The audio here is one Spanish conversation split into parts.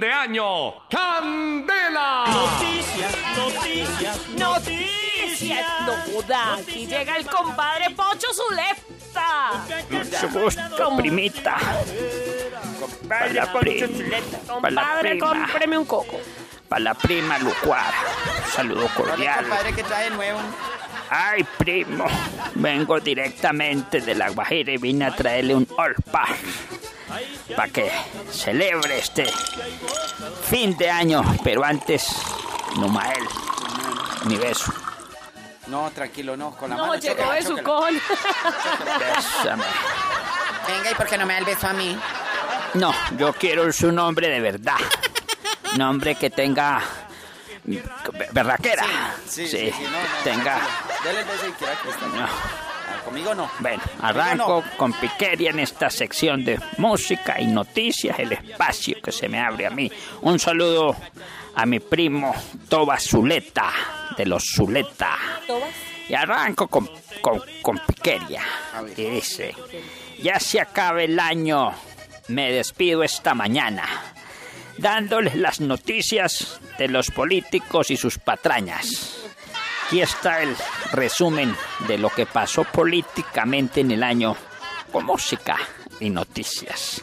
de año, Candela. Noticias, noticias, noticias. No joda, aquí llega el compadre Pocho Zuleta. Mucho gusto, primita. Para la prima. Para la Compadre, prima. cómpreme un coco. Para la prima Lucuara. Un saludo cordial. compadre, ¿qué trae nuevo? Ay, primo. Vengo directamente de La Guajira y vine a traerle un olpa. Para que celebre este fin de año. Pero antes, Numael. Mi beso. No, tranquilo, no, con la No, mano. llegó chócala, de su. Bésame. Venga, ¿y por qué no me da el beso a mí? No, yo quiero su nombre de verdad. Nombre que tenga berraquera. Sí, sí, sí, no, no, tenga. tranquilo. Dele el beso y quiera que está. No. Conmigo no. Bueno, arranco no. con piquería en esta sección de música y noticias, el espacio que se me abre a mí. Un saludo a mi primo Toba Zuleta, de los Zuleta. Y arranco con, con, con piquería. A ver. Y dice, ya se acaba el año, me despido esta mañana, dándoles las noticias de los políticos y sus patrañas. Aquí está el resumen de lo que pasó políticamente en el año con música y noticias.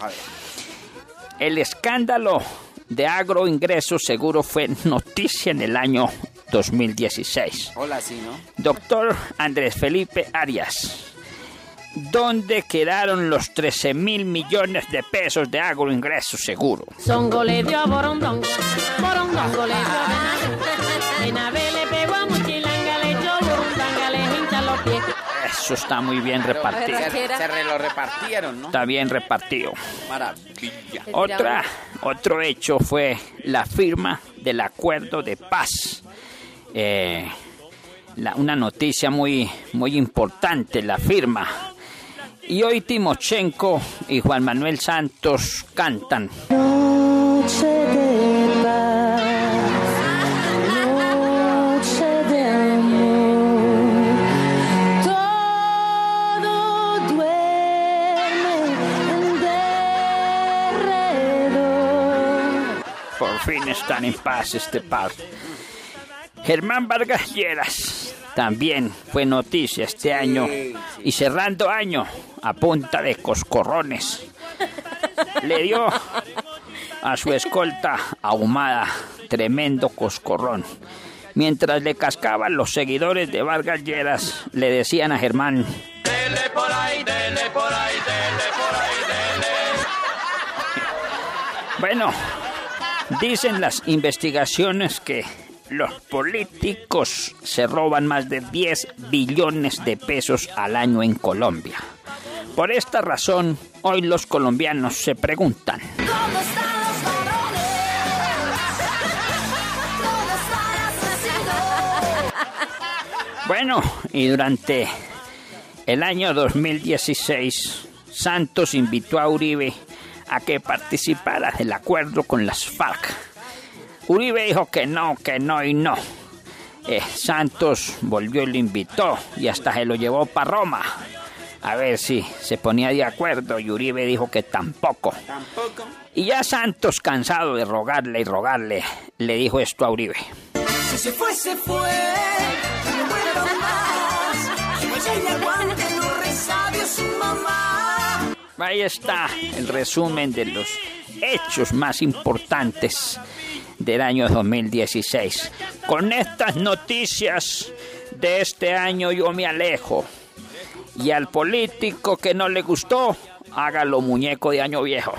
El escándalo de agroingresos seguro fue noticia en el año 2016. Hola, sí, ¿no? Doctor Andrés Felipe Arias, ¿dónde quedaron los 13 mil millones de pesos de agroingresos seguro? Songo Eso está muy bien repartido. Se, lo repartieron, ¿no? Está bien repartido. Maravilla. Otra, otro hecho fue la firma del acuerdo de paz. Eh, la- una noticia muy, muy importante, la firma. Y hoy Timochenko y Juan Manuel Santos cantan. Noche de fin están en paz este par. Germán Vargas Lleras también fue noticia este año y cerrando año a punta de coscorrones. Le dio a su escolta ahumada tremendo coscorrón. Mientras le cascaban los seguidores de Vargas Lleras, le decían a Germán, Dele por ahí, dele por ahí, dele por ahí, dele. Bueno, dicen las investigaciones que los políticos se roban más de 10 billones de pesos al año en Colombia. Por esta razón, hoy los colombianos se preguntan, ¿Cómo están los varones? ¿Cómo están bueno, y durante el año 2016, Santos invitó a Uribe a que participara del acuerdo con las FARC. Uribe dijo que no, que no y no. Eh, Santos volvió y lo invitó y hasta se lo llevó para Roma. A ver si se ponía de acuerdo y Uribe dijo que tampoco. Tampoco. Y ya Santos, cansado de rogarle y rogarle, le dijo esto a Uribe. Si se fue, se fue, no más. Que ella aguante. Ahí está el resumen de los hechos más importantes del año 2016. Con estas noticias de este año yo me alejo. Y al político que no le gustó, hágalo muñeco de año viejo.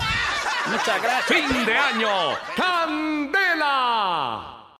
Muchas gracias. Fin de año, Candela.